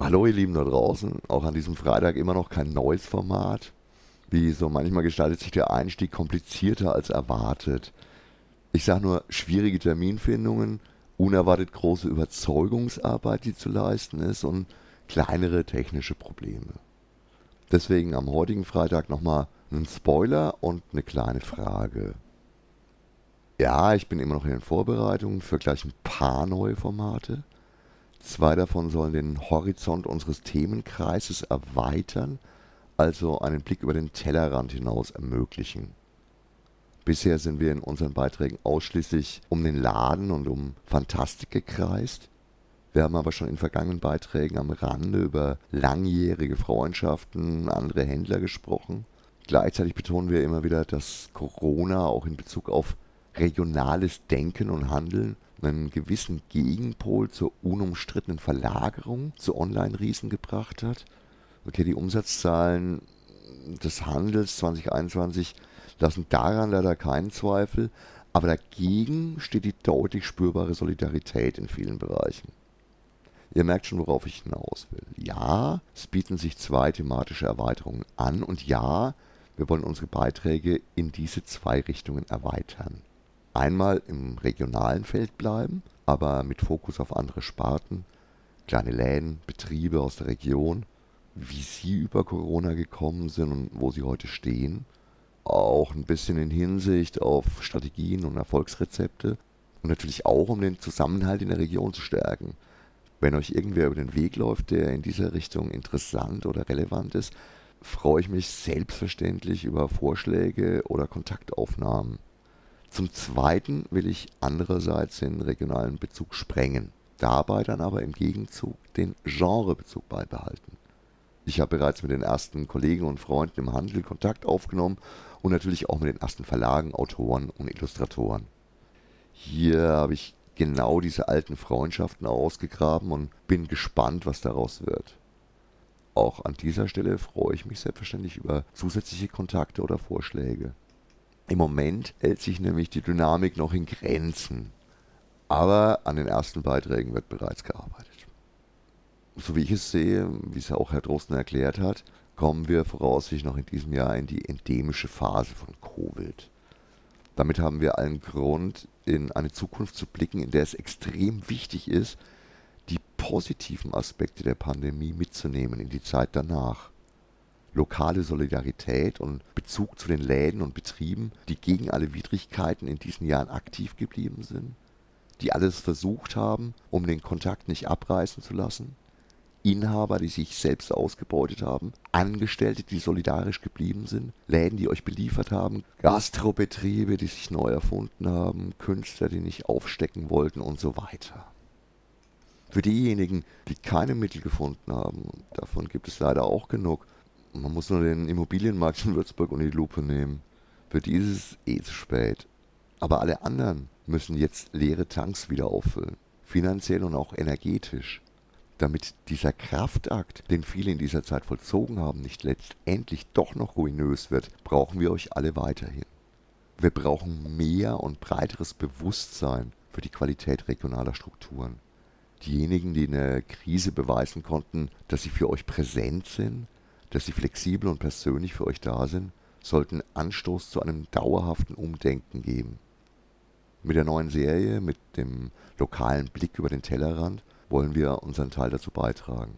Hallo ihr Lieben da draußen, auch an diesem Freitag immer noch kein neues Format. Wie so manchmal gestaltet sich der Einstieg komplizierter als erwartet. Ich sage nur schwierige Terminfindungen, unerwartet große Überzeugungsarbeit, die zu leisten ist und kleinere technische Probleme. Deswegen am heutigen Freitag nochmal einen Spoiler und eine kleine Frage. Ja, ich bin immer noch in den Vorbereitungen für gleich ein paar neue Formate. Zwei davon sollen den Horizont unseres Themenkreises erweitern, also einen Blick über den Tellerrand hinaus ermöglichen. Bisher sind wir in unseren Beiträgen ausschließlich um den Laden und um Fantastik gekreist. Wir haben aber schon in vergangenen Beiträgen am Rande über langjährige Freundschaften, andere Händler gesprochen. Gleichzeitig betonen wir immer wieder, dass Corona auch in Bezug auf regionales Denken und Handeln einen gewissen Gegenpol zur unumstrittenen Verlagerung zu Online-Riesen gebracht hat. Okay, die Umsatzzahlen des Handels 2021 lassen daran leider keinen Zweifel, aber dagegen steht die deutlich spürbare Solidarität in vielen Bereichen. Ihr merkt schon, worauf ich hinaus will. Ja, es bieten sich zwei thematische Erweiterungen an und ja, wir wollen unsere Beiträge in diese zwei Richtungen erweitern einmal im regionalen Feld bleiben, aber mit Fokus auf andere Sparten, kleine Läden, Betriebe aus der Region, wie sie über Corona gekommen sind und wo sie heute stehen. Auch ein bisschen in Hinsicht auf Strategien und Erfolgsrezepte und natürlich auch, um den Zusammenhalt in der Region zu stärken. Wenn euch irgendwer über den Weg läuft, der in dieser Richtung interessant oder relevant ist, freue ich mich selbstverständlich über Vorschläge oder Kontaktaufnahmen. Zum Zweiten will ich andererseits den regionalen Bezug sprengen, dabei dann aber im Gegenzug den Genrebezug beibehalten. Ich habe bereits mit den ersten Kollegen und Freunden im Handel Kontakt aufgenommen und natürlich auch mit den ersten Verlagen, Autoren und Illustratoren. Hier habe ich genau diese alten Freundschaften ausgegraben und bin gespannt, was daraus wird. Auch an dieser Stelle freue ich mich selbstverständlich über zusätzliche Kontakte oder Vorschläge. Im Moment hält sich nämlich die Dynamik noch in Grenzen. Aber an den ersten Beiträgen wird bereits gearbeitet. So wie ich es sehe, wie es ja auch Herr Drosten erklärt hat, kommen wir voraussichtlich noch in diesem Jahr in die endemische Phase von Covid. Damit haben wir allen Grund, in eine Zukunft zu blicken, in der es extrem wichtig ist, die positiven Aspekte der Pandemie mitzunehmen in die Zeit danach lokale Solidarität und Bezug zu den Läden und Betrieben, die gegen alle Widrigkeiten in diesen Jahren aktiv geblieben sind, die alles versucht haben, um den Kontakt nicht abreißen zu lassen, Inhaber, die sich selbst ausgebeutet haben, Angestellte, die solidarisch geblieben sind, Läden, die euch beliefert haben, Gastrobetriebe, die sich neu erfunden haben, Künstler, die nicht aufstecken wollten und so weiter. Für diejenigen, die keine Mittel gefunden haben, davon gibt es leider auch genug, man muss nur den Immobilienmarkt in Würzburg unter die Lupe nehmen. Für die ist es eh zu spät. Aber alle anderen müssen jetzt leere Tanks wieder auffüllen. Finanziell und auch energetisch. Damit dieser Kraftakt, den viele in dieser Zeit vollzogen haben, nicht letztendlich doch noch ruinös wird, brauchen wir euch alle weiterhin. Wir brauchen mehr und breiteres Bewusstsein für die Qualität regionaler Strukturen. Diejenigen, die in der Krise beweisen konnten, dass sie für euch präsent sind, dass sie flexibel und persönlich für euch da sind, sollten Anstoß zu einem dauerhaften Umdenken geben. Mit der neuen Serie, mit dem lokalen Blick über den Tellerrand, wollen wir unseren Teil dazu beitragen.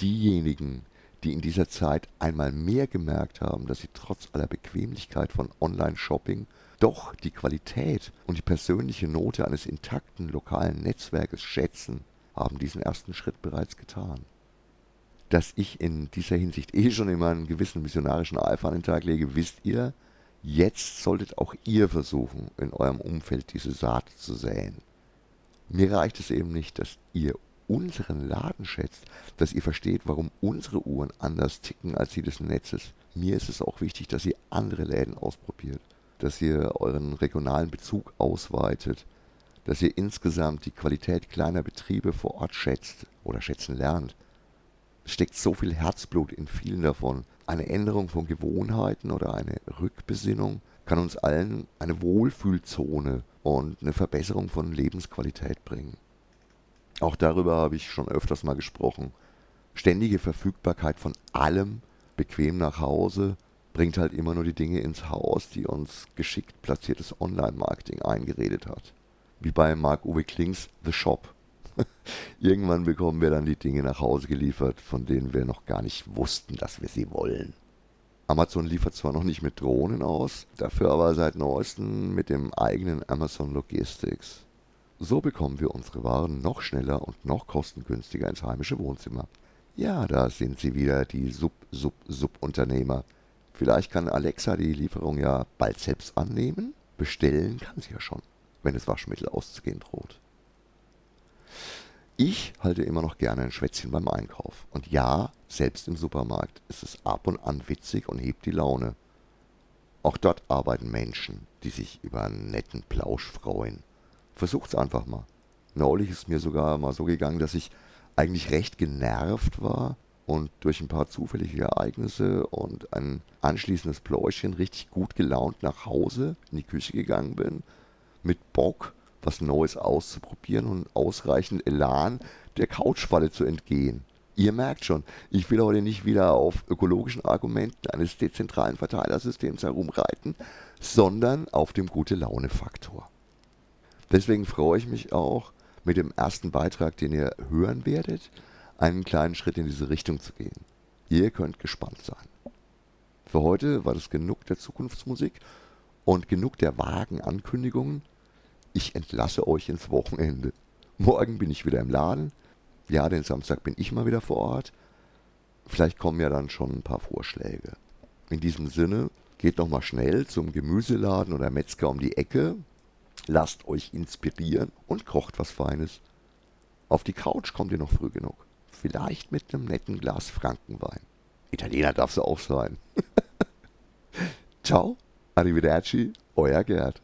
Diejenigen, die in dieser Zeit einmal mehr gemerkt haben, dass sie trotz aller Bequemlichkeit von Online-Shopping doch die Qualität und die persönliche Note eines intakten lokalen Netzwerkes schätzen, haben diesen ersten Schritt bereits getan dass ich in dieser Hinsicht eh schon immer einen gewissen missionarischen Eifer an den Tag lege, wisst ihr. Jetzt solltet auch ihr versuchen, in eurem Umfeld diese Saat zu säen. Mir reicht es eben nicht, dass ihr unseren Laden schätzt, dass ihr versteht, warum unsere Uhren anders ticken als die des Netzes. Mir ist es auch wichtig, dass ihr andere Läden ausprobiert, dass ihr euren regionalen Bezug ausweitet, dass ihr insgesamt die Qualität kleiner Betriebe vor Ort schätzt oder schätzen lernt, steckt so viel Herzblut in vielen davon. Eine Änderung von Gewohnheiten oder eine Rückbesinnung kann uns allen eine Wohlfühlzone und eine Verbesserung von Lebensqualität bringen. Auch darüber habe ich schon öfters mal gesprochen. Ständige Verfügbarkeit von allem, bequem nach Hause, bringt halt immer nur die Dinge ins Haus, die uns geschickt platziertes Online-Marketing eingeredet hat. Wie bei Mark-Uwe Klings The Shop. Irgendwann bekommen wir dann die Dinge nach Hause geliefert, von denen wir noch gar nicht wussten, dass wir sie wollen. Amazon liefert zwar noch nicht mit Drohnen aus, dafür aber seit neuestem mit dem eigenen Amazon Logistics. So bekommen wir unsere Waren noch schneller und noch kostengünstiger ins heimische Wohnzimmer. Ja, da sind sie wieder, die Sub-Sub-Subunternehmer. Vielleicht kann Alexa die Lieferung ja bald selbst annehmen. Bestellen kann sie ja schon, wenn das Waschmittel auszugehen droht. Ich halte immer noch gerne ein Schwätzchen beim Einkauf. Und ja, selbst im Supermarkt ist es ab und an witzig und hebt die Laune. Auch dort arbeiten Menschen, die sich über einen netten Plausch freuen. Versucht's einfach mal. Neulich ist mir sogar mal so gegangen, dass ich eigentlich recht genervt war und durch ein paar zufällige Ereignisse und ein anschließendes Pläuschen richtig gut gelaunt nach Hause in die Küche gegangen bin, mit Bock, was Neues auszuprobieren und ausreichend Elan der Couchfalle zu entgehen. Ihr merkt schon, ich will heute nicht wieder auf ökologischen Argumenten eines dezentralen Verteilersystems herumreiten, sondern auf dem Gute-Laune-Faktor. Deswegen freue ich mich auch, mit dem ersten Beitrag, den ihr hören werdet, einen kleinen Schritt in diese Richtung zu gehen. Ihr könnt gespannt sein. Für heute war das genug der Zukunftsmusik und genug der vagen Ankündigungen. Ich entlasse euch ins Wochenende. Morgen bin ich wieder im Laden. Ja, den Samstag bin ich mal wieder vor Ort. Vielleicht kommen ja dann schon ein paar Vorschläge. In diesem Sinne, geht noch mal schnell zum Gemüseladen oder Metzger um die Ecke. Lasst euch inspirieren und kocht was Feines. Auf die Couch kommt ihr noch früh genug. Vielleicht mit einem netten Glas Frankenwein. Italiener darf es auch sein. Ciao, arrivederci, euer Gerd.